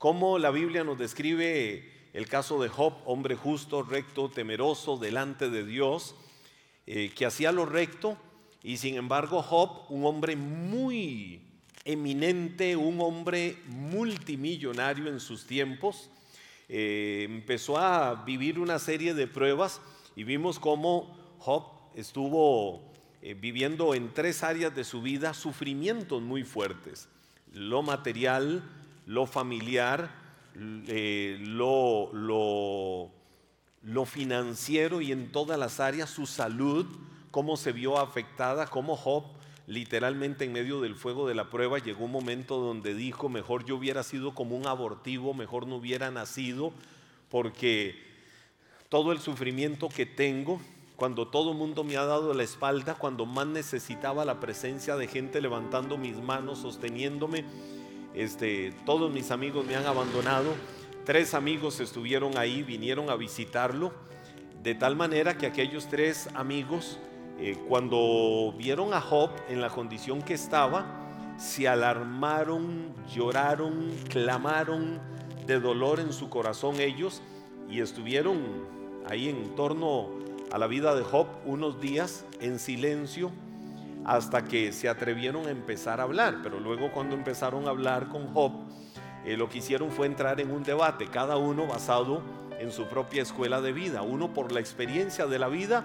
cómo la Biblia nos describe el caso de Job, hombre justo, recto, temeroso delante de Dios, eh, que hacía lo recto, y sin embargo Job, un hombre muy eminente, un hombre multimillonario en sus tiempos, eh, empezó a vivir una serie de pruebas y vimos cómo Job estuvo eh, viviendo en tres áreas de su vida sufrimientos muy fuertes, lo material, lo familiar, eh, lo, lo, lo financiero y en todas las áreas, su salud, cómo se vio afectada, cómo Job literalmente en medio del fuego de la prueba llegó un momento donde dijo, mejor yo hubiera sido como un abortivo, mejor no hubiera nacido, porque todo el sufrimiento que tengo, cuando todo el mundo me ha dado la espalda, cuando más necesitaba la presencia de gente levantando mis manos, sosteniéndome, este, todos mis amigos me han abandonado, tres amigos estuvieron ahí, vinieron a visitarlo, de tal manera que aquellos tres amigos, eh, cuando vieron a Job en la condición que estaba, se alarmaron, lloraron, clamaron de dolor en su corazón ellos y estuvieron ahí en torno a la vida de Job unos días en silencio hasta que se atrevieron a empezar a hablar. Pero luego cuando empezaron a hablar con Job, eh, lo que hicieron fue entrar en un debate, cada uno basado en su propia escuela de vida. Uno por la experiencia de la vida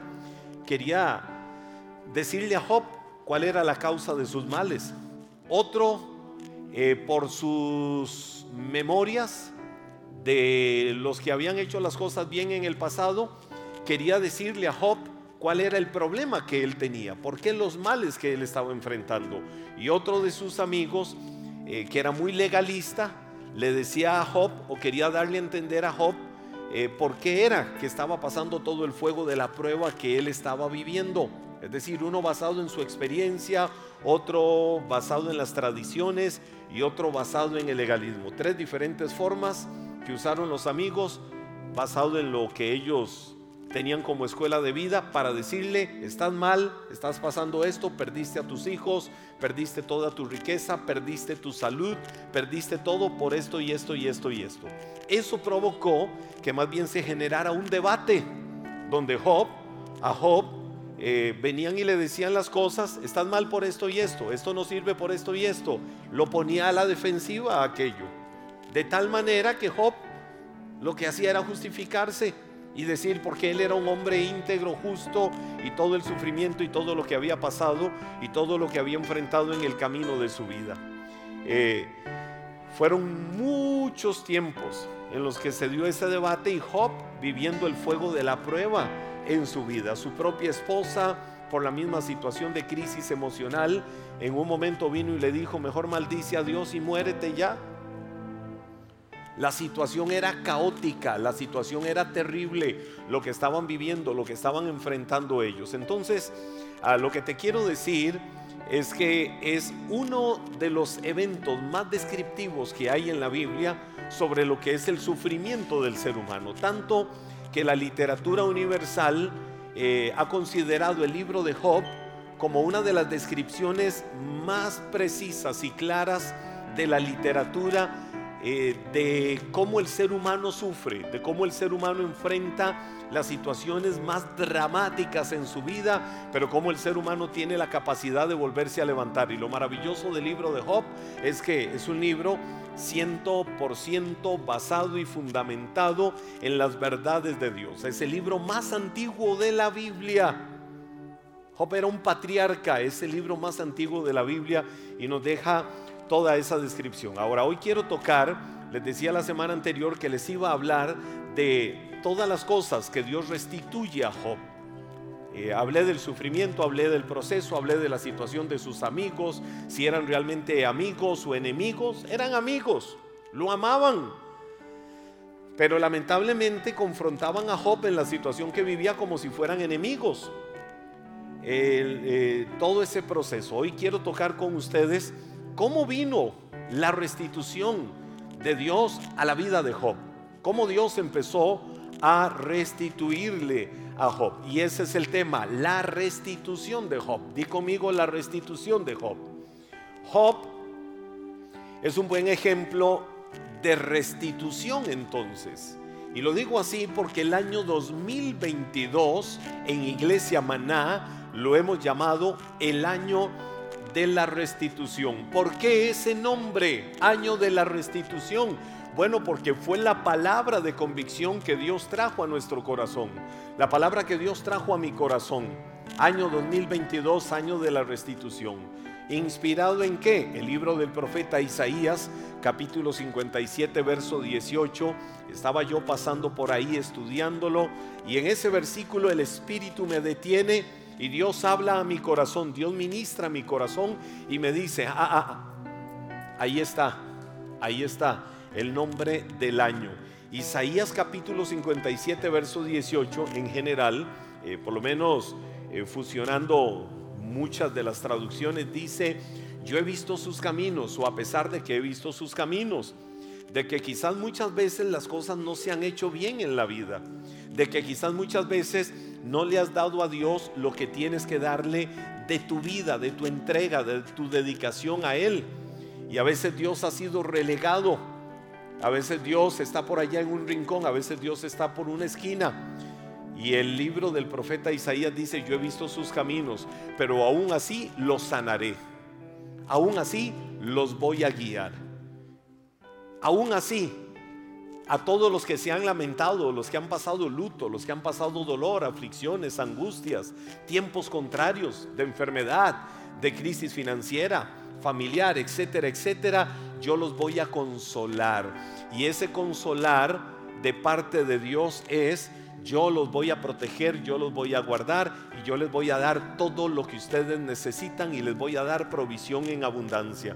quería decirle a Job cuál era la causa de sus males. Otro, eh, por sus memorias de los que habían hecho las cosas bien en el pasado, quería decirle a Job cuál era el problema que él tenía, por qué los males que él estaba enfrentando. Y otro de sus amigos, eh, que era muy legalista, le decía a Job o quería darle a entender a Job eh, por qué era que estaba pasando todo el fuego de la prueba que él estaba viviendo. Es decir, uno basado en su experiencia, otro basado en las tradiciones y otro basado en el legalismo. Tres diferentes formas que usaron los amigos basado en lo que ellos tenían como escuela de vida para decirle, estás mal, estás pasando esto, perdiste a tus hijos, perdiste toda tu riqueza, perdiste tu salud, perdiste todo por esto y esto y esto y esto. Eso provocó que más bien se generara un debate donde Job, a Job eh, venían y le decían las cosas, estás mal por esto y esto, esto no sirve por esto y esto. Lo ponía a la defensiva a aquello. De tal manera que Job lo que hacía era justificarse y decir porque él era un hombre íntegro, justo y todo el sufrimiento y todo lo que había pasado y todo lo que había enfrentado en el camino de su vida. Eh, fueron muchos tiempos en los que se dio ese debate y Job viviendo el fuego de la prueba en su vida. Su propia esposa, por la misma situación de crisis emocional, en un momento vino y le dijo, mejor maldice a Dios y muérete ya. La situación era caótica, la situación era terrible, lo que estaban viviendo, lo que estaban enfrentando ellos. Entonces, a lo que te quiero decir es que es uno de los eventos más descriptivos que hay en la Biblia sobre lo que es el sufrimiento del ser humano, tanto que la literatura universal eh, ha considerado el libro de Job como una de las descripciones más precisas y claras de la literatura eh, de cómo el ser humano sufre, de cómo el ser humano enfrenta las situaciones más dramáticas en su vida, pero cómo el ser humano tiene la capacidad de volverse a levantar. Y lo maravilloso del libro de Job es que es un libro ciento por ciento basado y fundamentado en las verdades de Dios. Es el libro más antiguo de la Biblia. Job era un patriarca, es el libro más antiguo de la Biblia y nos deja toda esa descripción. Ahora, hoy quiero tocar, les decía la semana anterior que les iba a hablar de todas las cosas que Dios restituye a Job. Eh, hablé del sufrimiento, hablé del proceso, hablé de la situación de sus amigos, si eran realmente amigos o enemigos, eran amigos, lo amaban. Pero lamentablemente confrontaban a Job en la situación que vivía como si fueran enemigos. Eh, todo ese proceso. Hoy quiero tocar con ustedes cómo vino la restitución de Dios a la vida de Job. Cómo Dios empezó a restituirle a Job. Y ese es el tema, la restitución de Job. Di conmigo la restitución de Job. Job es un buen ejemplo de restitución entonces. Y lo digo así porque el año 2022 en Iglesia Maná lo hemos llamado el año de la restitución. ¿Por qué ese nombre, año de la restitución? Bueno, porque fue la palabra de convicción que Dios trajo a nuestro corazón. La palabra que Dios trajo a mi corazón. Año 2022, año de la restitución. ¿Inspirado en qué? El libro del profeta Isaías, capítulo 57, verso 18. Estaba yo pasando por ahí estudiándolo y en ese versículo el Espíritu me detiene y Dios habla a mi corazón, Dios ministra a mi corazón y me dice, ah, ah, ah ahí está, ahí está el nombre del año. Isaías capítulo 57, verso 18 en general, eh, por lo menos eh, fusionando muchas de las traducciones, dice, yo he visto sus caminos, o a pesar de que he visto sus caminos, de que quizás muchas veces las cosas no se han hecho bien en la vida, de que quizás muchas veces no le has dado a Dios lo que tienes que darle de tu vida, de tu entrega, de tu dedicación a Él. Y a veces Dios ha sido relegado a veces Dios está por allá en un rincón, a veces Dios está por una esquina. Y el libro del profeta Isaías dice, yo he visto sus caminos, pero aún así los sanaré. Aún así los voy a guiar. Aún así, a todos los que se han lamentado, los que han pasado luto, los que han pasado dolor, aflicciones, angustias, tiempos contrarios de enfermedad, de crisis financiera, familiar, etcétera, etcétera, yo los voy a consolar. Y ese consolar de parte de Dios es, yo los voy a proteger, yo los voy a guardar y yo les voy a dar todo lo que ustedes necesitan y les voy a dar provisión en abundancia.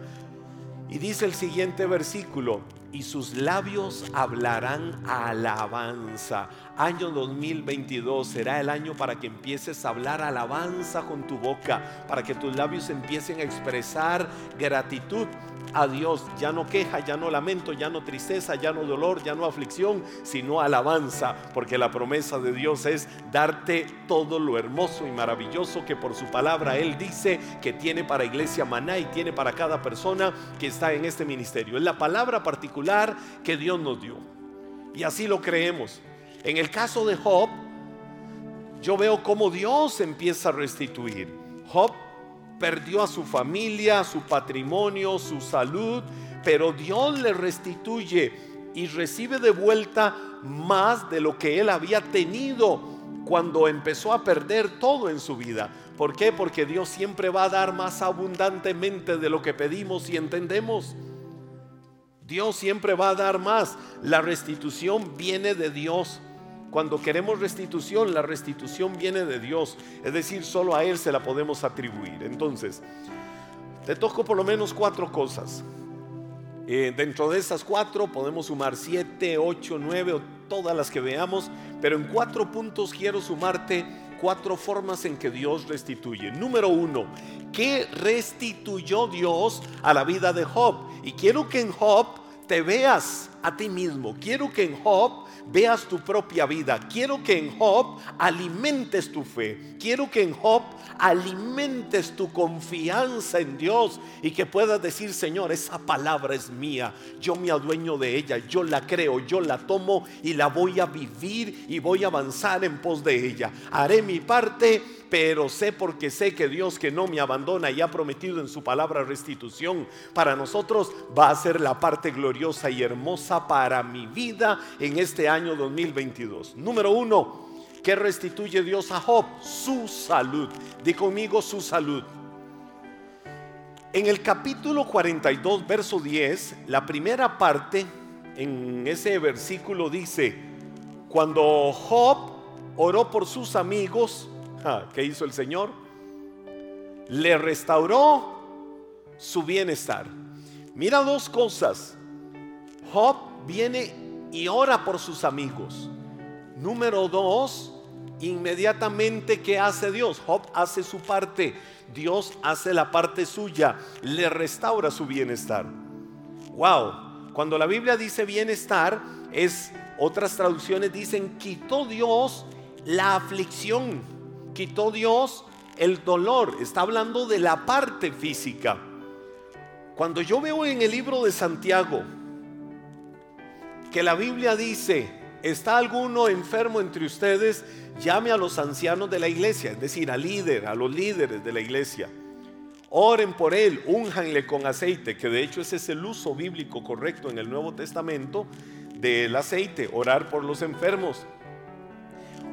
Y dice el siguiente versículo, y sus labios hablarán alabanza. Año 2022 será el año para que empieces a hablar alabanza con tu boca, para que tus labios empiecen a expresar gratitud a Dios. Ya no queja, ya no lamento, ya no tristeza, ya no dolor, ya no aflicción, sino alabanza, porque la promesa de Dios es darte todo lo hermoso y maravilloso que por su palabra Él dice que tiene para Iglesia Maná y tiene para cada persona que está en este ministerio. Es la palabra particular que Dios nos dio. Y así lo creemos. En el caso de Job, yo veo cómo Dios empieza a restituir. Job perdió a su familia, su patrimonio, su salud, pero Dios le restituye y recibe de vuelta más de lo que él había tenido cuando empezó a perder todo en su vida. ¿Por qué? Porque Dios siempre va a dar más abundantemente de lo que pedimos y entendemos. Dios siempre va a dar más. La restitución viene de Dios. Cuando queremos restitución, la restitución viene de Dios. Es decir, solo a Él se la podemos atribuir. Entonces, te toco por lo menos cuatro cosas. Eh, dentro de esas cuatro podemos sumar siete, ocho, nueve o todas las que veamos, pero en cuatro puntos quiero sumarte cuatro formas en que Dios restituye. Número uno, ¿qué restituyó Dios a la vida de Job? Y quiero que en Job te veas a ti mismo. Quiero que en Job veas tu propia vida. Quiero que en Job alimentes tu fe. Quiero que en Job alimentes tu confianza en Dios y que puedas decir, Señor, esa palabra es mía. Yo me adueño de ella, yo la creo, yo la tomo y la voy a vivir y voy a avanzar en pos de ella. Haré mi parte pero sé porque sé que Dios que no me abandona y ha prometido en su palabra restitución para nosotros va a ser la parte gloriosa y hermosa para mi vida en este año 2022. Número uno, ¿qué restituye Dios a Job? Su salud. Di conmigo su salud. En el capítulo 42, verso 10, la primera parte, en ese versículo dice, cuando Job oró por sus amigos, ¿Qué hizo el Señor? Le restauró su bienestar. Mira dos cosas. Job viene y ora por sus amigos. Número dos, inmediatamente ¿qué hace Dios? Job hace su parte. Dios hace la parte suya. Le restaura su bienestar. Wow. Cuando la Biblia dice bienestar, es otras traducciones dicen quitó Dios la aflicción quitó Dios el dolor. Está hablando de la parte física. Cuando yo veo en el libro de Santiago que la Biblia dice, ¿está alguno enfermo entre ustedes? Llame a los ancianos de la iglesia, es decir, al líder, a los líderes de la iglesia. Oren por él, únjanle con aceite, que de hecho ese es el uso bíblico correcto en el Nuevo Testamento del aceite, orar por los enfermos.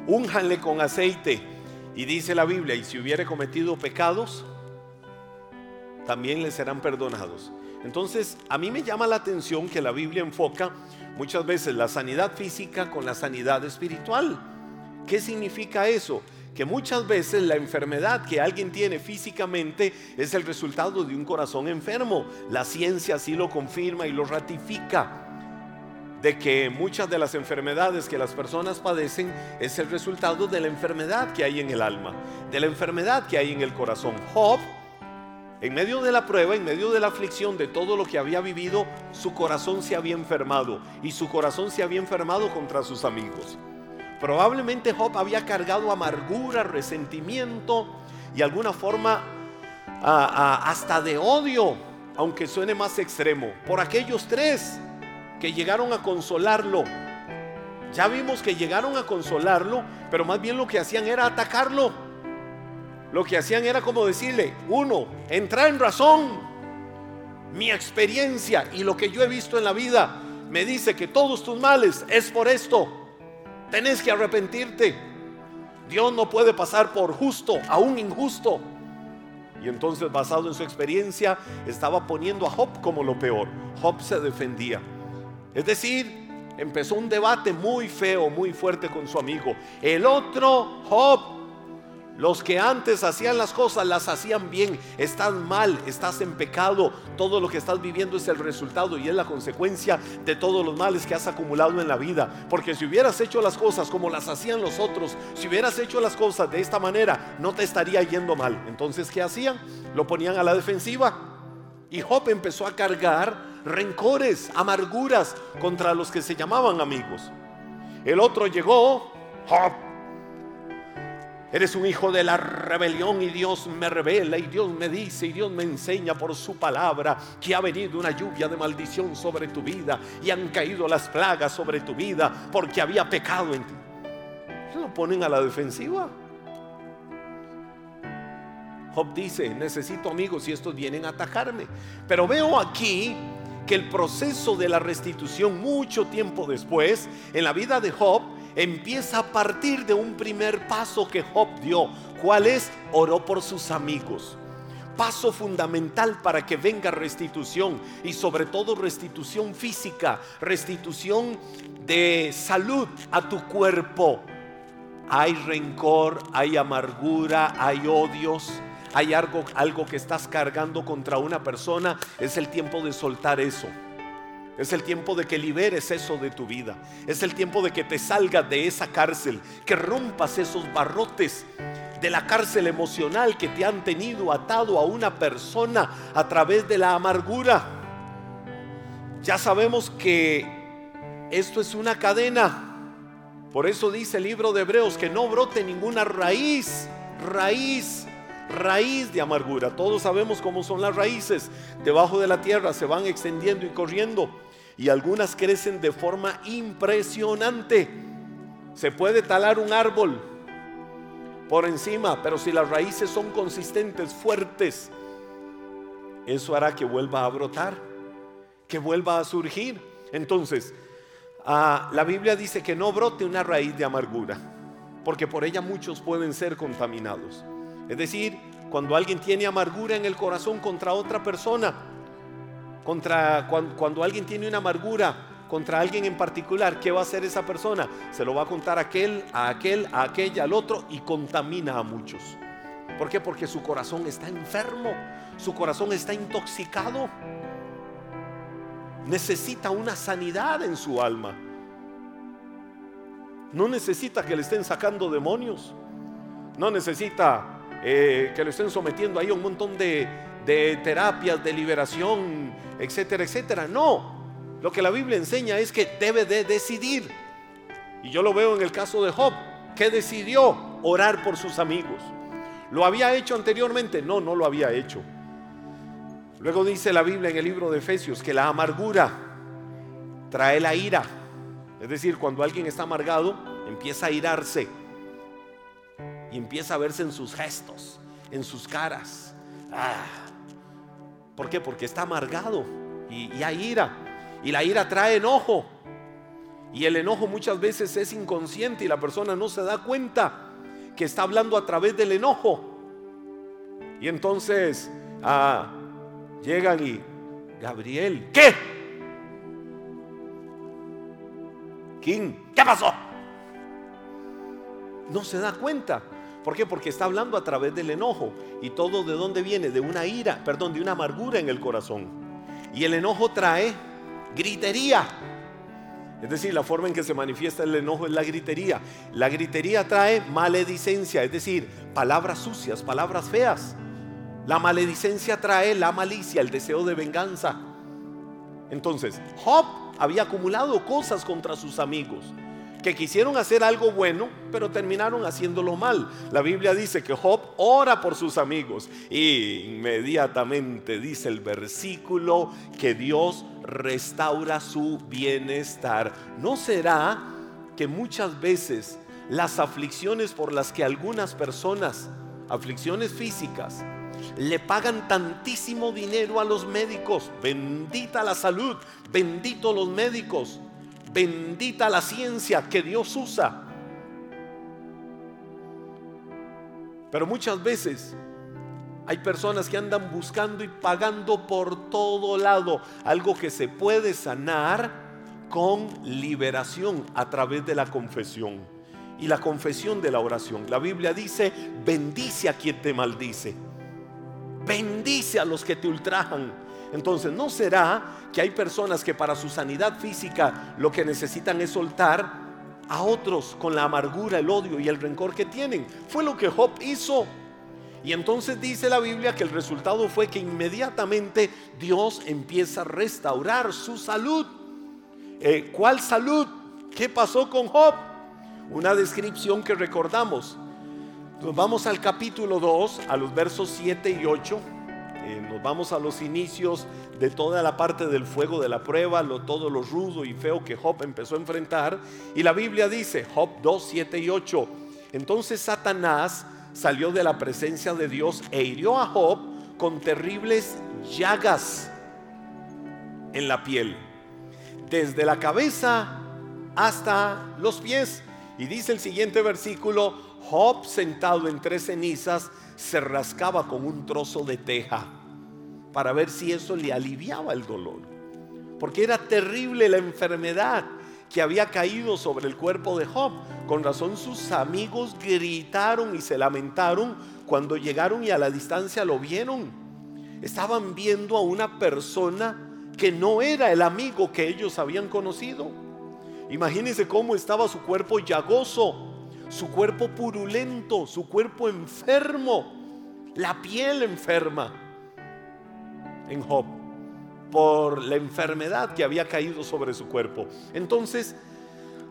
Únjanle con aceite. Y dice la Biblia, y si hubiere cometido pecados, también le serán perdonados. Entonces, a mí me llama la atención que la Biblia enfoca muchas veces la sanidad física con la sanidad espiritual. ¿Qué significa eso? Que muchas veces la enfermedad que alguien tiene físicamente es el resultado de un corazón enfermo. La ciencia así lo confirma y lo ratifica de que muchas de las enfermedades que las personas padecen es el resultado de la enfermedad que hay en el alma, de la enfermedad que hay en el corazón. Job, en medio de la prueba, en medio de la aflicción de todo lo que había vivido, su corazón se había enfermado y su corazón se había enfermado contra sus amigos. Probablemente Job había cargado amargura, resentimiento y alguna forma hasta de odio, aunque suene más extremo, por aquellos tres que llegaron a consolarlo. Ya vimos que llegaron a consolarlo, pero más bien lo que hacían era atacarlo. Lo que hacían era como decirle, uno, entra en razón. Mi experiencia y lo que yo he visto en la vida me dice que todos tus males es por esto. Tenés que arrepentirte. Dios no puede pasar por justo a un injusto. Y entonces, basado en su experiencia, estaba poniendo a Job como lo peor. Job se defendía. Es decir, empezó un debate muy feo, muy fuerte con su amigo. El otro, Job, los que antes hacían las cosas las hacían bien. Estás mal, estás en pecado. Todo lo que estás viviendo es el resultado y es la consecuencia de todos los males que has acumulado en la vida. Porque si hubieras hecho las cosas como las hacían los otros, si hubieras hecho las cosas de esta manera, no te estaría yendo mal. Entonces, ¿qué hacían? Lo ponían a la defensiva. Y Job empezó a cargar rencores, amarguras contra los que se llamaban amigos. El otro llegó, Job, eres un hijo de la rebelión y Dios me revela y Dios me dice y Dios me enseña por su palabra que ha venido una lluvia de maldición sobre tu vida y han caído las plagas sobre tu vida porque había pecado en ti. Se lo ponen a la defensiva. Job dice, necesito amigos y estos vienen a atacarme. Pero veo aquí que el proceso de la restitución mucho tiempo después en la vida de Job empieza a partir de un primer paso que Job dio. ¿Cuál es? Oró por sus amigos. Paso fundamental para que venga restitución y sobre todo restitución física, restitución de salud a tu cuerpo. Hay rencor, hay amargura, hay odios, hay algo, algo que estás cargando contra una persona, es el tiempo de soltar eso. Es el tiempo de que liberes eso de tu vida. Es el tiempo de que te salgas de esa cárcel, que rompas esos barrotes de la cárcel emocional que te han tenido atado a una persona a través de la amargura. Ya sabemos que esto es una cadena. Por eso dice el libro de Hebreos que no brote ninguna raíz, raíz raíz de amargura. Todos sabemos cómo son las raíces. Debajo de la tierra se van extendiendo y corriendo. Y algunas crecen de forma impresionante. Se puede talar un árbol por encima, pero si las raíces son consistentes, fuertes, eso hará que vuelva a brotar, que vuelva a surgir. Entonces, ah, la Biblia dice que no brote una raíz de amargura, porque por ella muchos pueden ser contaminados. Es decir, cuando alguien tiene amargura en el corazón contra otra persona, contra cuando, alguien tiene una amargura contra alguien en particular, ¿qué va a hacer esa persona? Se lo va a contar a aquel, a aquel, a aquella, al otro y contamina a muchos. ¿Por qué? Porque su corazón está enfermo, su corazón está intoxicado. Necesita una sanidad en su alma. No necesita que le estén sacando demonios. No necesita eh, que lo estén sometiendo ahí a un montón de, de terapias, de liberación, etcétera, etcétera. No, lo que la Biblia enseña es que debe de decidir. Y yo lo veo en el caso de Job, que decidió orar por sus amigos. ¿Lo había hecho anteriormente? No, no lo había hecho. Luego dice la Biblia en el libro de Efesios que la amargura trae la ira. Es decir, cuando alguien está amargado, empieza a irarse y empieza a verse en sus gestos, en sus caras. Ah. ¿Por qué? Porque está amargado y, hay ira. Y la ira trae enojo. Y el enojo muchas veces es inconsciente y la persona no se da cuenta que está hablando a través del enojo. Y entonces ah, llegan y, Gabriel, ¿qué? King, ¿qué pasó? No se da cuenta. ¿Por qué? Porque está hablando a través del enojo. ¿Y todo de dónde viene? De una ira, perdón, de una amargura en el corazón. Y el enojo trae gritería. Es decir, la forma en que se manifiesta el enojo es la gritería. La gritería trae maledicencia, es decir, palabras sucias, palabras feas. La maledicencia trae la malicia, el deseo de venganza. Entonces, Job había acumulado cosas contra sus amigos que quisieron hacer algo bueno, pero terminaron haciéndolo mal. La Biblia dice que Job ora por sus amigos y inmediatamente dice el versículo que Dios restaura su bienestar. ¿No será que muchas veces las aflicciones por las que algunas personas, aflicciones físicas, le pagan tantísimo dinero a los médicos? Bendita la salud, bendito los médicos Bendita la ciencia que Dios usa. Pero muchas veces hay personas que andan buscando y pagando por todo lado algo que se puede sanar con liberación a través de la confesión y la confesión de la oración. La Biblia dice, bendice a quien te maldice, bendice a los que te ultrajan entonces, ¿no será que hay personas que para su sanidad física lo que necesitan es soltar a otros con la amargura, el odio y el rencor que tienen? Fue lo que Job hizo. Y entonces dice la Biblia que el resultado fue que inmediatamente Dios empieza a restaurar su salud. Eh, ¿Cuál salud? ¿Qué pasó con Job? Una descripción que recordamos. Vamos al capítulo 2, a los versos 7 y 8. Eh, nos vamos a los inicios de toda la parte del fuego de la prueba, lo, todo lo rudo y feo que Job empezó a enfrentar. Y la Biblia dice, Job 2, 7 y 8, entonces Satanás salió de la presencia de Dios e hirió a Job con terribles llagas en la piel, desde la cabeza hasta los pies. Y dice el siguiente versículo, Job sentado entre cenizas se rascaba con un trozo de teja para ver si eso le aliviaba el dolor. Porque era terrible la enfermedad que había caído sobre el cuerpo de Job. Con razón sus amigos gritaron y se lamentaron cuando llegaron y a la distancia lo vieron. Estaban viendo a una persona que no era el amigo que ellos habían conocido. Imagínense cómo estaba su cuerpo llagoso, su cuerpo purulento, su cuerpo enfermo, la piel enferma en Job por la enfermedad que había caído sobre su cuerpo. Entonces,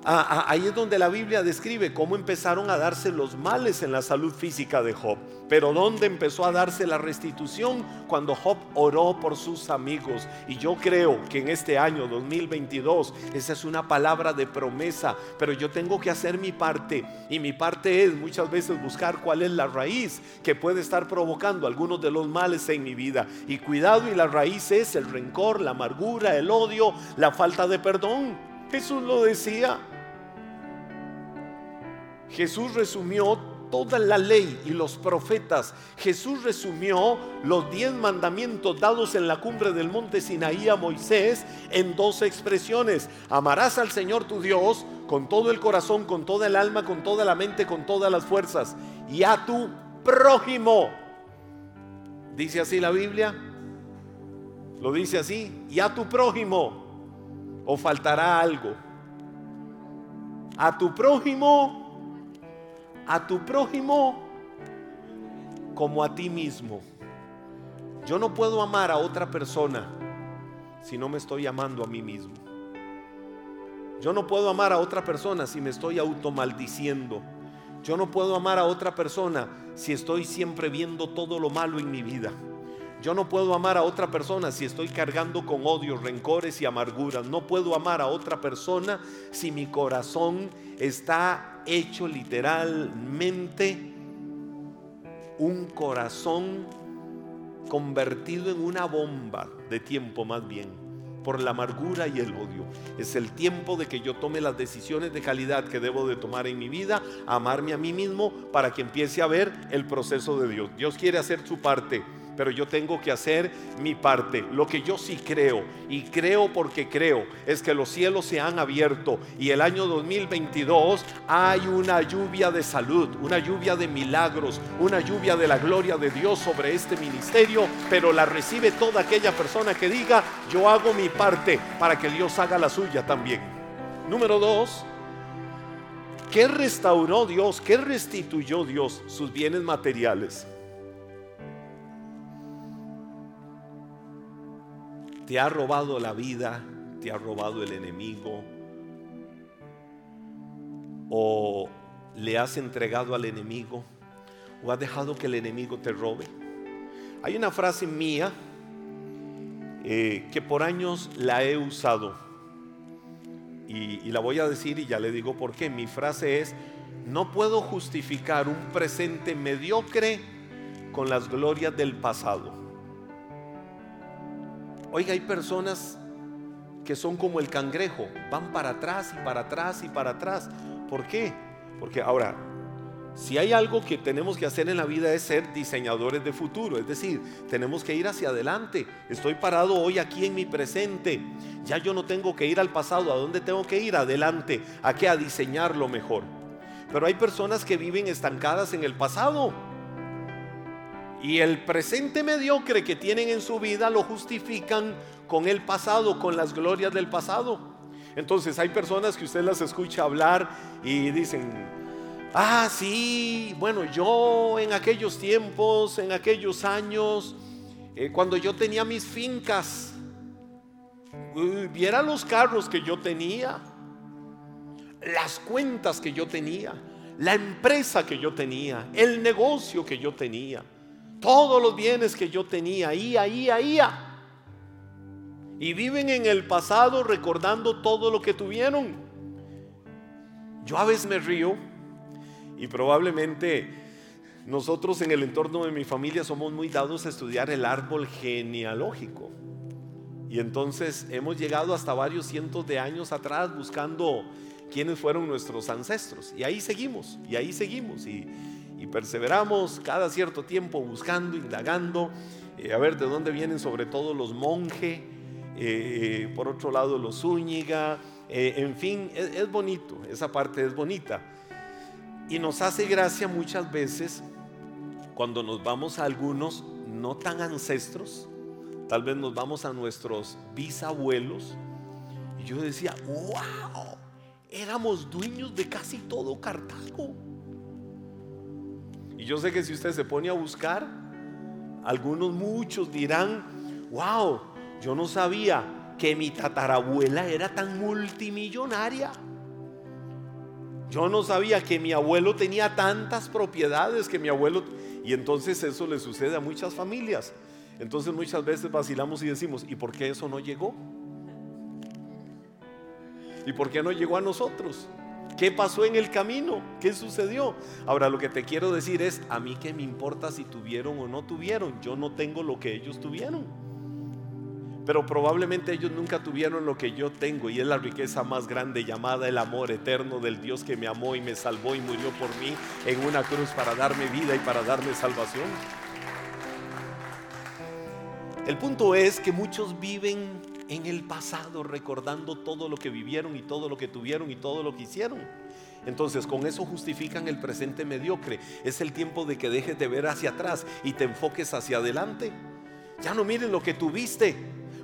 ahí es donde la Biblia describe cómo empezaron a darse los males en la salud física de Job. Pero dónde empezó a darse la restitución cuando Job oró por sus amigos. Y yo creo que en este año 2022 esa es una palabra de promesa. Pero yo tengo que hacer mi parte. Y mi parte es muchas veces buscar cuál es la raíz que puede estar provocando algunos de los males en mi vida. Y cuidado y la raíz es el rencor, la amargura, el odio, la falta de perdón. Jesús lo decía. Jesús resumió toda la ley y los profetas. Jesús resumió los diez mandamientos dados en la cumbre del monte Sinaí a Moisés en dos expresiones. Amarás al Señor tu Dios con todo el corazón, con toda el alma, con toda la mente, con todas las fuerzas. Y a tu prójimo. Dice así la Biblia. Lo dice así. Y a tu prójimo. O faltará algo. A tu prójimo a tu prójimo como a ti mismo. Yo no puedo amar a otra persona si no me estoy amando a mí mismo. Yo no puedo amar a otra persona si me estoy automaldiciendo. Yo no puedo amar a otra persona si estoy siempre viendo todo lo malo en mi vida. Yo no puedo amar a otra persona si estoy cargando con odios, rencores y amarguras. No puedo amar a otra persona si mi corazón está hecho literalmente un corazón convertido en una bomba de tiempo más bien por la amargura y el odio. Es el tiempo de que yo tome las decisiones de calidad que debo de tomar en mi vida, amarme a mí mismo para que empiece a ver el proceso de Dios. Dios quiere hacer su parte pero yo tengo que hacer mi parte. Lo que yo sí creo, y creo porque creo, es que los cielos se han abierto y el año 2022 hay una lluvia de salud, una lluvia de milagros, una lluvia de la gloria de Dios sobre este ministerio, pero la recibe toda aquella persona que diga, yo hago mi parte para que Dios haga la suya también. Número dos, ¿qué restauró Dios? ¿Qué restituyó Dios? Sus bienes materiales. Te ha robado la vida, te ha robado el enemigo, o le has entregado al enemigo, o has dejado que el enemigo te robe. Hay una frase mía eh, que por años la he usado y, y la voy a decir y ya le digo por qué. Mi frase es, no puedo justificar un presente mediocre con las glorias del pasado. Oiga, hay personas que son como el cangrejo, van para atrás y para atrás y para atrás. ¿Por qué? Porque ahora, si hay algo que tenemos que hacer en la vida es ser diseñadores de futuro, es decir, tenemos que ir hacia adelante. Estoy parado hoy aquí en mi presente. Ya yo no tengo que ir al pasado, ¿a dónde tengo que ir? Adelante, ¿a qué? A diseñarlo mejor. Pero hay personas que viven estancadas en el pasado y el presente mediocre que tienen en su vida lo justifican con el pasado, con las glorias del pasado. Entonces hay personas que usted las escucha hablar y dicen, ah, sí, bueno, yo en aquellos tiempos, en aquellos años, eh, cuando yo tenía mis fincas, viera los carros que yo tenía, las cuentas que yo tenía, la empresa que yo tenía, el negocio que yo tenía todos los bienes que yo tenía, ahí, ahí, ahí. Y viven en el pasado recordando todo lo que tuvieron. Yo a veces me río y probablemente nosotros en el entorno de mi familia somos muy dados a estudiar el árbol genealógico. Y entonces hemos llegado hasta varios cientos de años atrás buscando quiénes fueron nuestros ancestros. Y ahí seguimos, y ahí seguimos. Y, y perseveramos cada cierto tiempo buscando, indagando, eh, a ver de dónde vienen sobre todo los monjes, eh, por otro lado los Zúñiga, eh, en fin, es, es bonito, esa parte es bonita. Y nos hace gracia muchas veces cuando nos vamos a algunos no tan ancestros, tal vez nos vamos a nuestros bisabuelos, y yo decía, wow, éramos dueños de casi todo Cartago. Yo sé que si usted se pone a buscar, algunos muchos dirán, wow, yo no sabía que mi tatarabuela era tan multimillonaria. Yo no sabía que mi abuelo tenía tantas propiedades que mi abuelo... Y entonces eso le sucede a muchas familias. Entonces muchas veces vacilamos y decimos, ¿y por qué eso no llegó? ¿Y por qué no llegó a nosotros? ¿Qué pasó en el camino? ¿Qué sucedió? Ahora lo que te quiero decir es, a mí qué me importa si tuvieron o no tuvieron. Yo no tengo lo que ellos tuvieron. Pero probablemente ellos nunca tuvieron lo que yo tengo y es la riqueza más grande llamada el amor eterno del Dios que me amó y me salvó y murió por mí en una cruz para darme vida y para darme salvación. El punto es que muchos viven en el pasado recordando todo lo que vivieron y todo lo que tuvieron y todo lo que hicieron. Entonces con eso justifican el presente mediocre. Es el tiempo de que dejes de ver hacia atrás y te enfoques hacia adelante. Ya no miren lo que tuviste.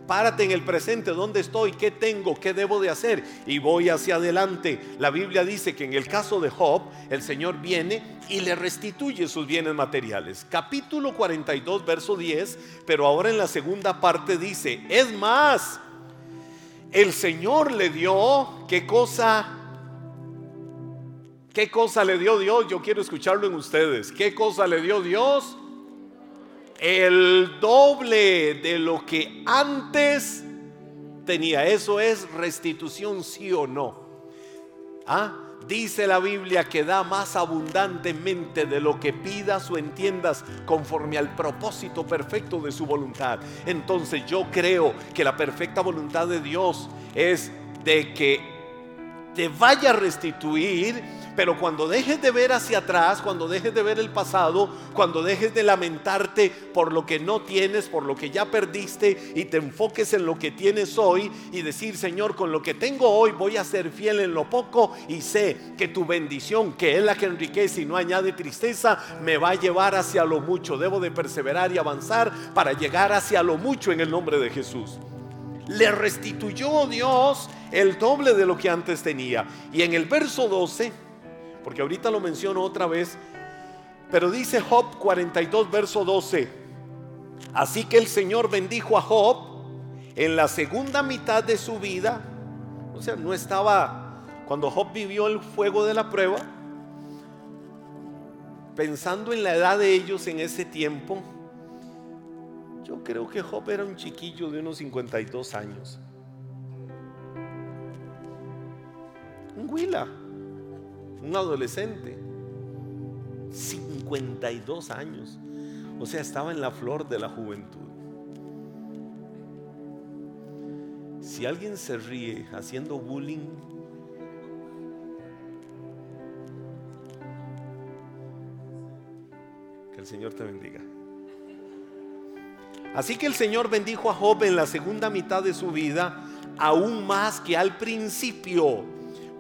Párate en el presente, ¿dónde estoy? ¿Qué tengo? ¿Qué debo de hacer? Y voy hacia adelante. La Biblia dice que en el caso de Job, el Señor viene y le restituye sus bienes materiales. Capítulo 42, verso 10, pero ahora en la segunda parte dice, es más, el Señor le dio, ¿qué cosa? ¿Qué cosa le dio Dios? Yo quiero escucharlo en ustedes. ¿Qué cosa le dio Dios? El doble de lo que antes tenía. Eso es restitución, sí o no. ¿Ah? Dice la Biblia que da más abundantemente de lo que pidas o entiendas conforme al propósito perfecto de su voluntad. Entonces yo creo que la perfecta voluntad de Dios es de que te vaya a restituir pero cuando dejes de ver hacia atrás, cuando dejes de ver el pasado, cuando dejes de lamentarte por lo que no tienes, por lo que ya perdiste y te enfoques en lo que tienes hoy y decir, Señor, con lo que tengo hoy voy a ser fiel en lo poco y sé que tu bendición, que es la que enriquece y no añade tristeza, me va a llevar hacia lo mucho. Debo de perseverar y avanzar para llegar hacia lo mucho en el nombre de Jesús. Le restituyó Dios el doble de lo que antes tenía. Y en el verso 12 porque ahorita lo menciono otra vez, pero dice Job 42, verso 12. Así que el Señor bendijo a Job en la segunda mitad de su vida. O sea, no estaba, cuando Job vivió el fuego de la prueba, pensando en la edad de ellos en ese tiempo, yo creo que Job era un chiquillo de unos 52 años. Un huila un adolescente, 52 años, o sea, estaba en la flor de la juventud. Si alguien se ríe haciendo bullying, que el Señor te bendiga. Así que el Señor bendijo a Job en la segunda mitad de su vida, aún más que al principio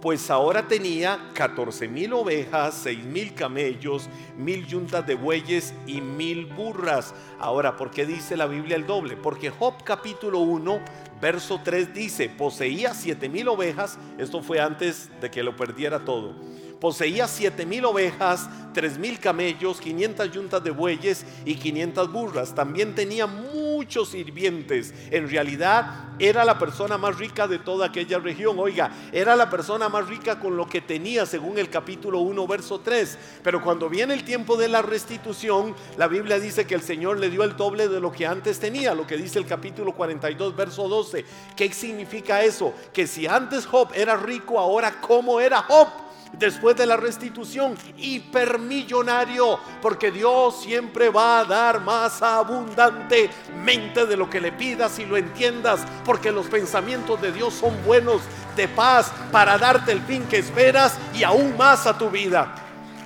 pues ahora tenía 14 mil ovejas, 6 mil camellos, mil yuntas de bueyes y mil burras. Ahora, ¿por qué dice la Biblia el doble? Porque Job capítulo 1, verso 3 dice, poseía 7 mil ovejas, esto fue antes de que lo perdiera todo poseía siete mil ovejas, tres mil camellos, 500 yuntas de bueyes y 500 burras. También tenía muchos sirvientes. En realidad era la persona más rica de toda aquella región. Oiga, era la persona más rica con lo que tenía según el capítulo 1, verso 3. Pero cuando viene el tiempo de la restitución, la Biblia dice que el Señor le dio el doble de lo que antes tenía, lo que dice el capítulo 42, verso 12. ¿Qué significa eso? Que si antes Job era rico, ahora ¿cómo era Job? Después de la restitución, hipermillonario, porque Dios siempre va a dar más abundantemente de lo que le pidas y lo entiendas, porque los pensamientos de Dios son buenos, de paz, para darte el fin que esperas y aún más a tu vida.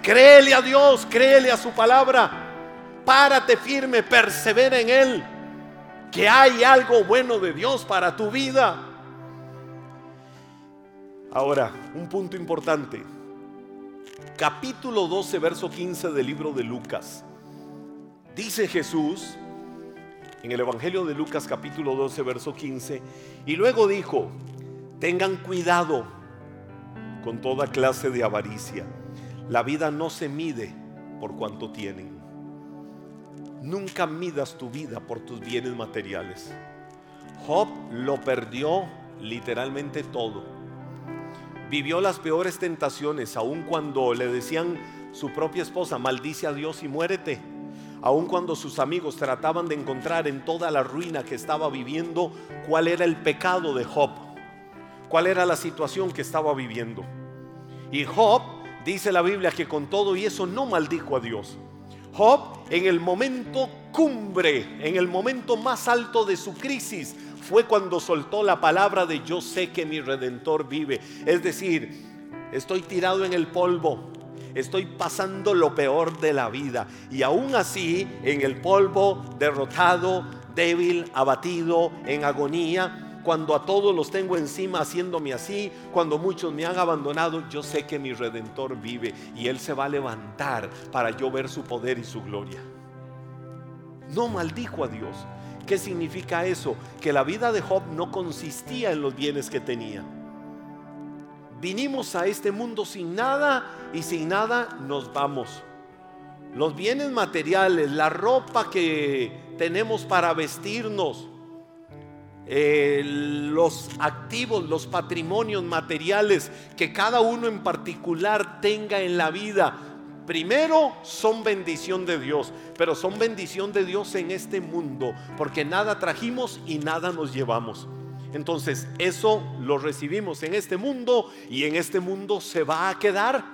Créele a Dios, créele a su palabra, párate firme, persevera en Él, que hay algo bueno de Dios para tu vida. Ahora, un punto importante capítulo 12, verso 15 del libro de Lucas. Dice Jesús en el Evangelio de Lucas capítulo 12, verso 15, y luego dijo, tengan cuidado con toda clase de avaricia. La vida no se mide por cuanto tienen. Nunca midas tu vida por tus bienes materiales. Job lo perdió literalmente todo vivió las peores tentaciones, aun cuando le decían su propia esposa, maldice a Dios y muérete. Aun cuando sus amigos trataban de encontrar en toda la ruina que estaba viviendo cuál era el pecado de Job, cuál era la situación que estaba viviendo. Y Job, dice la Biblia, que con todo y eso no maldijo a Dios. Job en el momento cumbre, en el momento más alto de su crisis, fue cuando soltó la palabra de yo sé que mi redentor vive. Es decir, estoy tirado en el polvo, estoy pasando lo peor de la vida y aún así en el polvo, derrotado, débil, abatido, en agonía, cuando a todos los tengo encima haciéndome así, cuando muchos me han abandonado, yo sé que mi redentor vive y Él se va a levantar para yo ver su poder y su gloria. No maldijo a Dios, ¿Qué significa eso? Que la vida de Job no consistía en los bienes que tenía. Vinimos a este mundo sin nada y sin nada nos vamos. Los bienes materiales, la ropa que tenemos para vestirnos, eh, los activos, los patrimonios materiales que cada uno en particular tenga en la vida, Primero son bendición de Dios, pero son bendición de Dios en este mundo, porque nada trajimos y nada nos llevamos. Entonces eso lo recibimos en este mundo y en este mundo se va a quedar.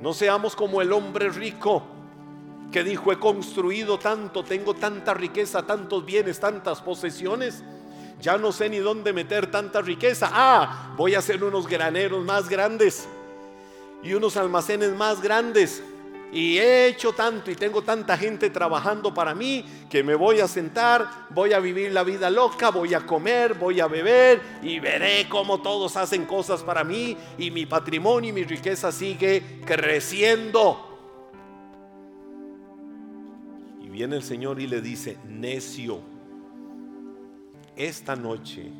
No seamos como el hombre rico que dijo, he construido tanto, tengo tanta riqueza, tantos bienes, tantas posesiones. Ya no sé ni dónde meter tanta riqueza. Ah, voy a hacer unos graneros más grandes y unos almacenes más grandes. Y he hecho tanto y tengo tanta gente trabajando para mí que me voy a sentar, voy a vivir la vida loca, voy a comer, voy a beber y veré cómo todos hacen cosas para mí y mi patrimonio y mi riqueza sigue creciendo. Y viene el Señor y le dice, necio, esta noche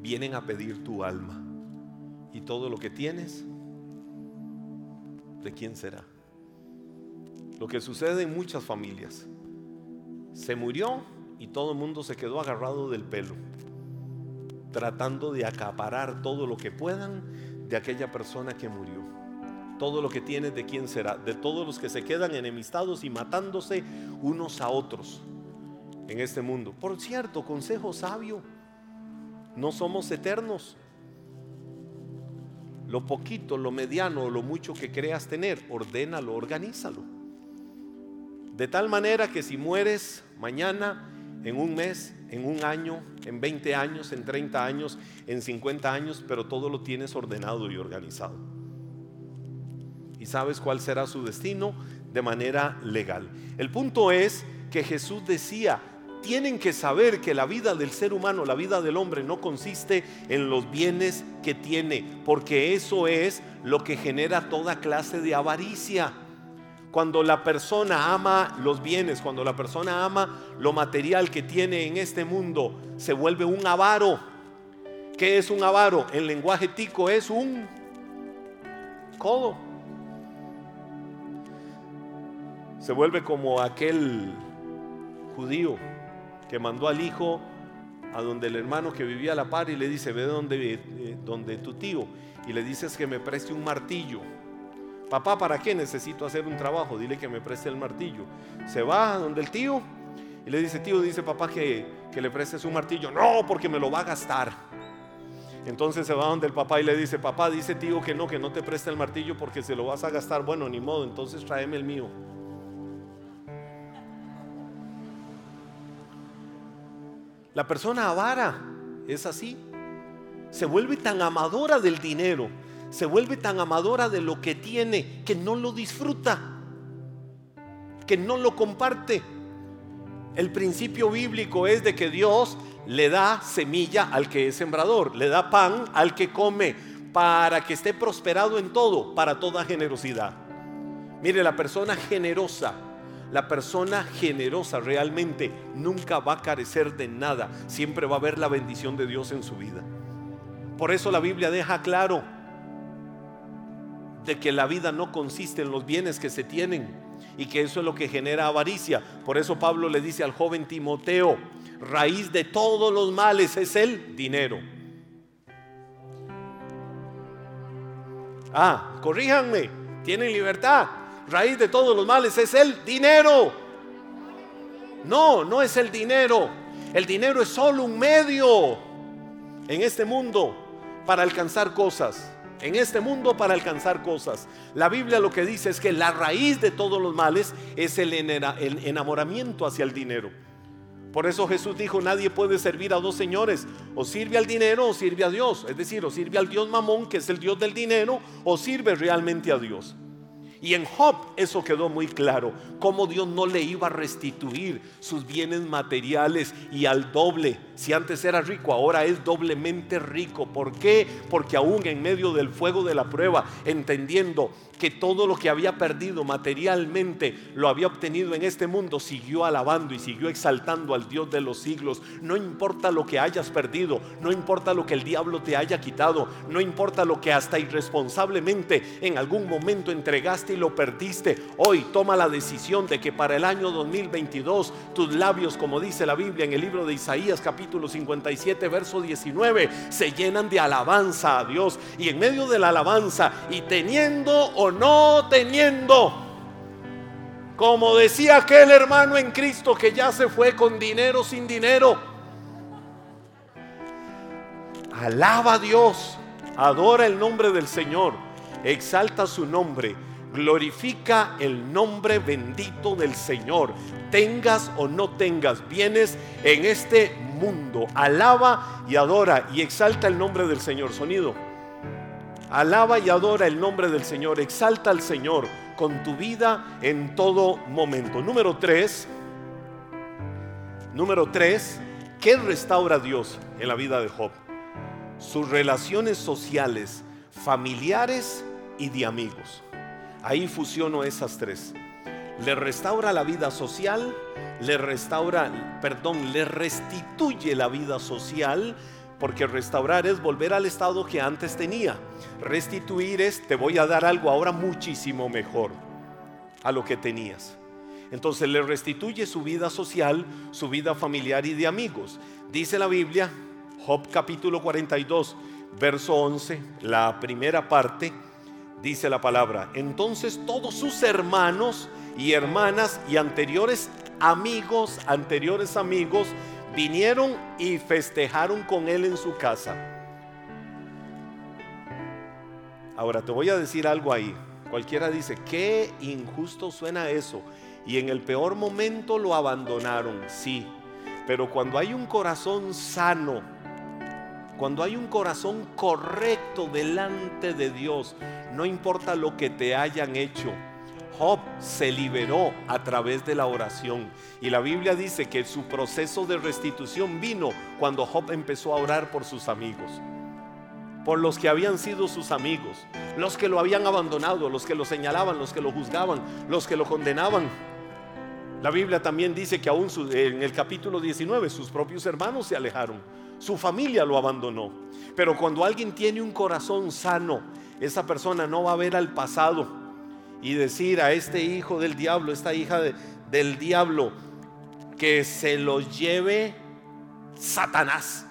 vienen a pedir tu alma y todo lo que tienes ¿de quién será? Lo que sucede en muchas familias. Se murió y todo el mundo se quedó agarrado del pelo, tratando de acaparar todo lo que puedan de aquella persona que murió. Todo lo que tiene de quién será, de todos los que se quedan enemistados y matándose unos a otros en este mundo. Por cierto, consejo sabio, no somos eternos. Lo poquito, lo mediano, lo mucho que creas tener, ordénalo, organízalo. De tal manera que si mueres mañana, en un mes, en un año, en 20 años, en 30 años, en 50 años, pero todo lo tienes ordenado y organizado. Y sabes cuál será su destino de manera legal. El punto es que Jesús decía, tienen que saber que la vida del ser humano, la vida del hombre no consiste en los bienes que tiene, porque eso es lo que genera toda clase de avaricia. Cuando la persona ama los bienes, cuando la persona ama lo material que tiene en este mundo, se vuelve un avaro. ¿Qué es un avaro? En lenguaje tico es un codo. Se vuelve como aquel judío que mandó al hijo a donde el hermano que vivía a la par y le dice, ve donde, eh, donde tu tío y le dices que me preste un martillo. Papá, ¿para qué necesito hacer un trabajo? Dile que me preste el martillo. Se va a donde el tío y le dice, tío, dice papá que, que le prestes un martillo. No, porque me lo va a gastar. Entonces se va donde el papá y le dice, papá, dice tío que no, que no te preste el martillo porque se lo vas a gastar. Bueno, ni modo, entonces tráeme el mío. La persona avara es así. Se vuelve tan amadora del dinero, se vuelve tan amadora de lo que tiene, que no lo disfruta, que no lo comparte. El principio bíblico es de que Dios le da semilla al que es sembrador, le da pan al que come, para que esté prosperado en todo, para toda generosidad. Mire, la persona generosa la persona generosa realmente nunca va a carecer de nada. Siempre va a haber la bendición de Dios en su vida. Por eso la Biblia deja claro de que la vida no consiste en los bienes que se tienen y que eso es lo que genera avaricia. Por eso Pablo le dice al joven Timoteo, raíz de todos los males es el dinero. Ah, corríjanme, tienen libertad raíz de todos los males es el dinero. No, no es el dinero. El dinero es solo un medio en este mundo para alcanzar cosas. En este mundo para alcanzar cosas. La Biblia lo que dice es que la raíz de todos los males es el enamoramiento hacia el dinero. Por eso Jesús dijo, nadie puede servir a dos señores, o sirve al dinero o sirve a Dios. Es decir, o sirve al Dios Mamón, que es el Dios del dinero, o sirve realmente a Dios. Y en Job eso quedó muy claro, cómo Dios no le iba a restituir sus bienes materiales y al doble. Si antes era rico, ahora es doblemente rico. ¿Por qué? Porque aún en medio del fuego de la prueba, entendiendo que todo lo que había perdido materialmente lo había obtenido en este mundo, siguió alabando y siguió exaltando al Dios de los siglos. No importa lo que hayas perdido, no importa lo que el diablo te haya quitado, no importa lo que hasta irresponsablemente en algún momento entregaste y lo perdiste, hoy toma la decisión de que para el año 2022 tus labios, como dice la Biblia en el libro de Isaías capítulo 57, verso 19, se llenan de alabanza a Dios. Y en medio de la alabanza, y teniendo o no teniendo, como decía aquel hermano en Cristo que ya se fue con dinero sin dinero, alaba a Dios, adora el nombre del Señor, exalta su nombre, glorifica el nombre bendito del Señor. Tengas o no tengas bienes en este mundo, alaba y adora y exalta el nombre del Señor. Sonido. Alaba y adora el nombre del Señor, exalta al Señor con tu vida en todo momento. Número tres, número tres, ¿qué restaura Dios en la vida de Job? Sus relaciones sociales, familiares y de amigos. Ahí fusiono esas tres. Le restaura la vida social, le restaura, perdón, le restituye la vida social, porque restaurar es volver al estado que antes tenía. Restituir es, te voy a dar algo ahora muchísimo mejor a lo que tenías. Entonces le restituye su vida social, su vida familiar y de amigos. Dice la Biblia, Job capítulo 42, verso 11, la primera parte, dice la palabra. Entonces todos sus hermanos y hermanas y anteriores amigos, anteriores amigos, vinieron y festejaron con él en su casa. Ahora te voy a decir algo ahí. Cualquiera dice, qué injusto suena eso. Y en el peor momento lo abandonaron, sí. Pero cuando hay un corazón sano, cuando hay un corazón correcto delante de Dios, no importa lo que te hayan hecho, Job se liberó a través de la oración. Y la Biblia dice que su proceso de restitución vino cuando Job empezó a orar por sus amigos. Por los que habían sido sus amigos. Los que lo habían abandonado, los que lo señalaban, los que lo juzgaban, los que lo condenaban. La Biblia también dice que aún en el capítulo 19 sus propios hermanos se alejaron. Su familia lo abandonó. Pero cuando alguien tiene un corazón sano, esa persona no va a ver al pasado y decir a este hijo del diablo, esta hija del diablo, que se lo lleve Satanás.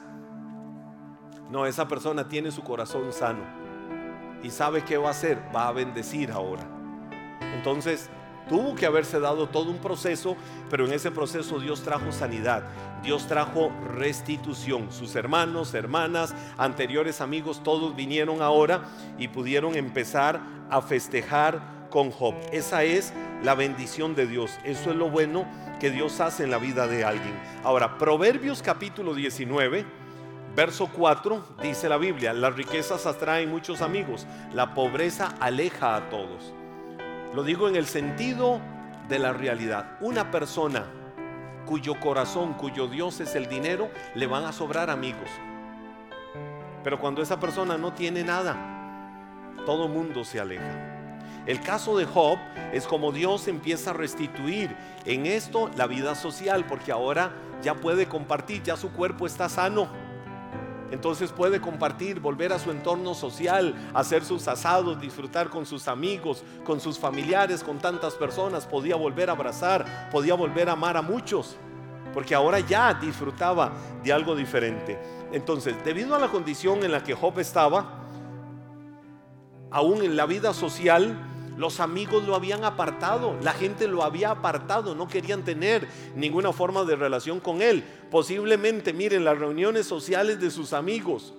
No, esa persona tiene su corazón sano y sabe qué va a hacer, va a bendecir ahora. Entonces, tuvo que haberse dado todo un proceso, pero en ese proceso Dios trajo sanidad, Dios trajo restitución. Sus hermanos, hermanas, anteriores amigos, todos vinieron ahora y pudieron empezar a festejar con Job. Esa es la bendición de Dios. Eso es lo bueno que Dios hace en la vida de alguien. Ahora, Proverbios capítulo 19, verso 4, dice la Biblia, las riquezas atraen muchos amigos, la pobreza aleja a todos. Lo digo en el sentido de la realidad. Una persona cuyo corazón, cuyo Dios es el dinero, le van a sobrar amigos. Pero cuando esa persona no tiene nada, todo mundo se aleja. El caso de Job es como Dios empieza a restituir en esto la vida social, porque ahora ya puede compartir, ya su cuerpo está sano. Entonces puede compartir, volver a su entorno social, hacer sus asados, disfrutar con sus amigos, con sus familiares, con tantas personas. Podía volver a abrazar, podía volver a amar a muchos, porque ahora ya disfrutaba de algo diferente. Entonces, debido a la condición en la que Job estaba, aún en la vida social, los amigos lo habían apartado, la gente lo había apartado, no querían tener ninguna forma de relación con él. Posiblemente, miren, las reuniones sociales de sus amigos,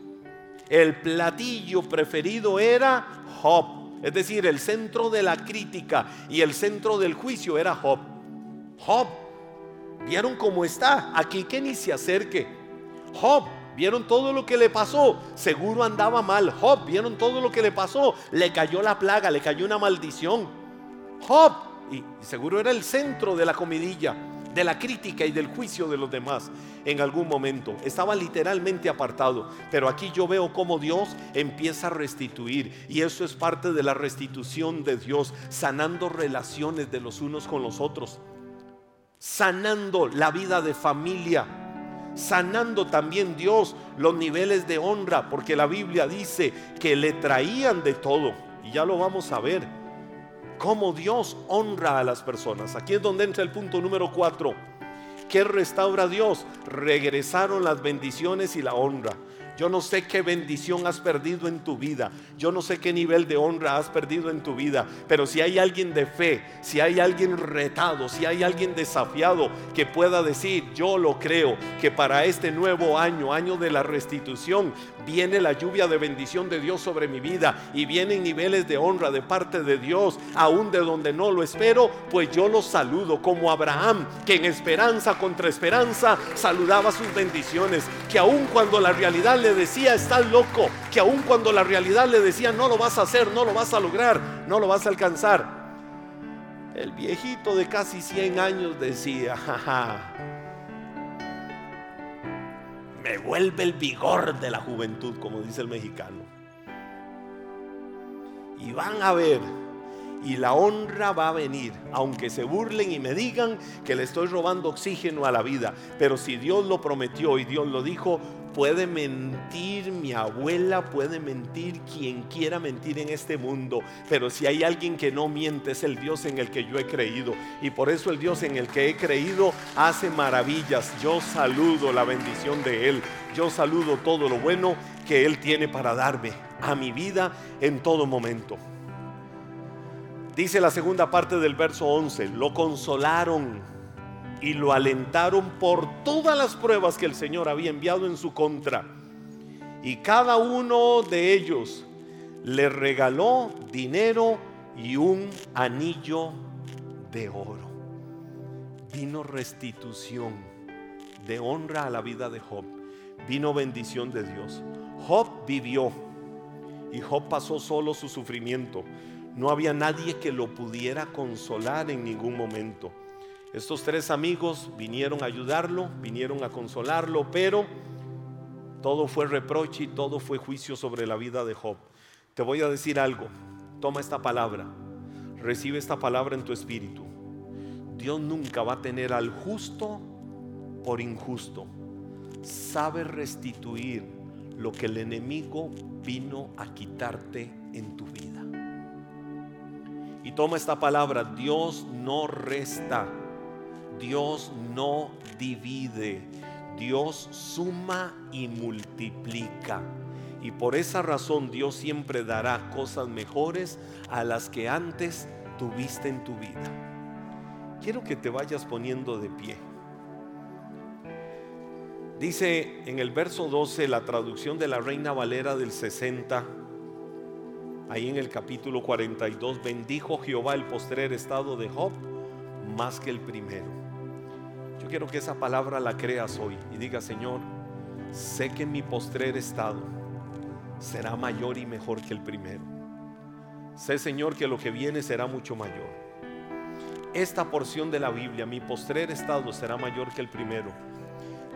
el platillo preferido era Job. Es decir, el centro de la crítica y el centro del juicio era Job. Job, ¿vieron cómo está? Aquí que ni se acerque. Job, Vieron todo lo que le pasó. Seguro andaba mal. Job, vieron todo lo que le pasó. Le cayó la plaga, le cayó una maldición. Job, y seguro era el centro de la comidilla, de la crítica y del juicio de los demás en algún momento. Estaba literalmente apartado. Pero aquí yo veo cómo Dios empieza a restituir. Y eso es parte de la restitución de Dios, sanando relaciones de los unos con los otros. Sanando la vida de familia sanando también Dios los niveles de honra, porque la Biblia dice que le traían de todo, y ya lo vamos a ver. cómo Dios honra a las personas. Aquí es donde entra el punto número cuatro. ¿Qué restaura Dios? Regresaron las bendiciones y la honra. Yo no sé qué bendición has perdido en tu vida. Yo no sé qué nivel de honra has perdido en tu vida. Pero si hay alguien de fe, si hay alguien retado, si hay alguien desafiado que pueda decir, yo lo creo, que para este nuevo año, año de la restitución, viene la lluvia de bendición de Dios sobre mi vida y vienen niveles de honra de parte de Dios, aún de donde no lo espero, pues yo lo saludo como Abraham, que en esperanza contra esperanza saludaba sus bendiciones, que aún cuando la realidad le decía, estás loco, que aún cuando la realidad le decía, no lo vas a hacer, no lo vas a lograr, no lo vas a alcanzar, el viejito de casi 100 años decía, jaja me vuelve el vigor de la juventud, como dice el mexicano. Y van a ver, y la honra va a venir, aunque se burlen y me digan que le estoy robando oxígeno a la vida. Pero si Dios lo prometió y Dios lo dijo, Puede mentir mi abuela, puede mentir quien quiera mentir en este mundo, pero si hay alguien que no miente es el Dios en el que yo he creído. Y por eso el Dios en el que he creído hace maravillas. Yo saludo la bendición de Él. Yo saludo todo lo bueno que Él tiene para darme a mi vida en todo momento. Dice la segunda parte del verso 11, lo consolaron y lo alentaron por todas las pruebas que el Señor había enviado en su contra. Y cada uno de ellos le regaló dinero y un anillo de oro. Vino restitución de honra a la vida de Job. Vino bendición de Dios. Job vivió y Job pasó solo su sufrimiento. No había nadie que lo pudiera consolar en ningún momento. Estos tres amigos vinieron a ayudarlo, vinieron a consolarlo, pero todo fue reproche y todo fue juicio sobre la vida de Job. Te voy a decir algo, toma esta palabra, recibe esta palabra en tu espíritu. Dios nunca va a tener al justo por injusto. Sabe restituir lo que el enemigo vino a quitarte en tu vida. Y toma esta palabra, Dios no resta Dios no divide, Dios suma y multiplica. Y por esa razón Dios siempre dará cosas mejores a las que antes tuviste en tu vida. Quiero que te vayas poniendo de pie. Dice en el verso 12 la traducción de la Reina Valera del 60, ahí en el capítulo 42, bendijo Jehová el postrer estado de Job más que el primero. Yo quiero que esa palabra la creas hoy y diga, Señor, sé que mi postrer estado será mayor y mejor que el primero. Sé, Señor, que lo que viene será mucho mayor. Esta porción de la Biblia, mi postrer estado será mayor que el primero.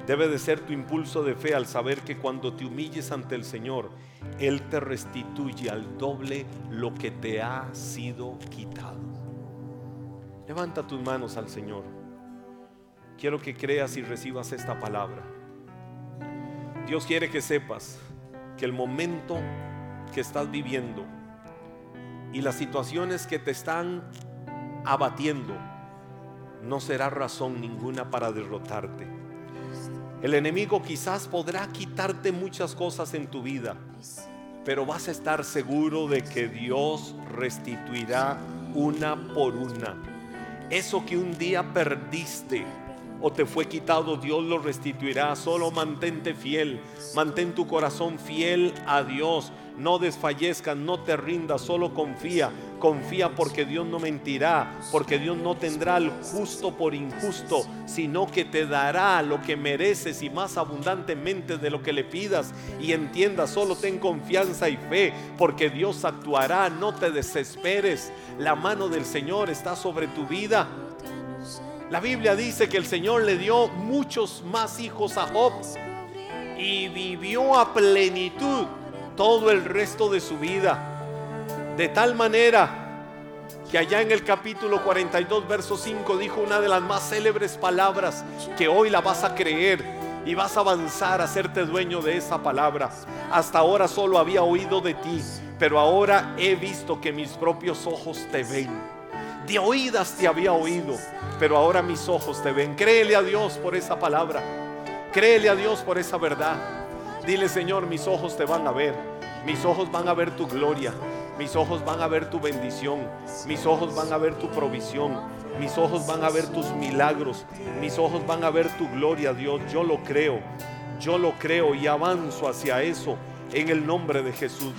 Debe de ser tu impulso de fe al saber que cuando te humilles ante el Señor, Él te restituye al doble lo que te ha sido quitado. Levanta tus manos al Señor. Quiero que creas y recibas esta palabra. Dios quiere que sepas que el momento que estás viviendo y las situaciones que te están abatiendo no será razón ninguna para derrotarte. El enemigo quizás podrá quitarte muchas cosas en tu vida, pero vas a estar seguro de que Dios restituirá una por una. Eso que un día perdiste, o te fue quitado, Dios lo restituirá. Solo mantente fiel, mantén tu corazón fiel a Dios. No desfallezcas, no te rindas, solo confía. Confía porque Dios no mentirá, porque Dios no tendrá al justo por injusto, sino que te dará lo que mereces y más abundantemente de lo que le pidas. Y entienda, solo ten confianza y fe, porque Dios actuará, no te desesperes. La mano del Señor está sobre tu vida. La Biblia dice que el Señor le dio muchos más hijos a Job y vivió a plenitud todo el resto de su vida. De tal manera que allá en el capítulo 42, verso 5 dijo una de las más célebres palabras que hoy la vas a creer y vas a avanzar a hacerte dueño de esa palabra. Hasta ahora solo había oído de ti, pero ahora he visto que mis propios ojos te ven. De oídas te había oído, pero ahora mis ojos te ven. Créele a Dios por esa palabra. Créele a Dios por esa verdad. Dile, Señor, mis ojos te van a ver. Mis ojos van a ver tu gloria. Mis ojos van a ver tu bendición. Mis ojos van a ver tu provisión. Mis ojos van a ver tus milagros. Mis ojos van a ver tu gloria, Dios. Yo lo creo. Yo lo creo y avanzo hacia eso en el nombre de Jesús.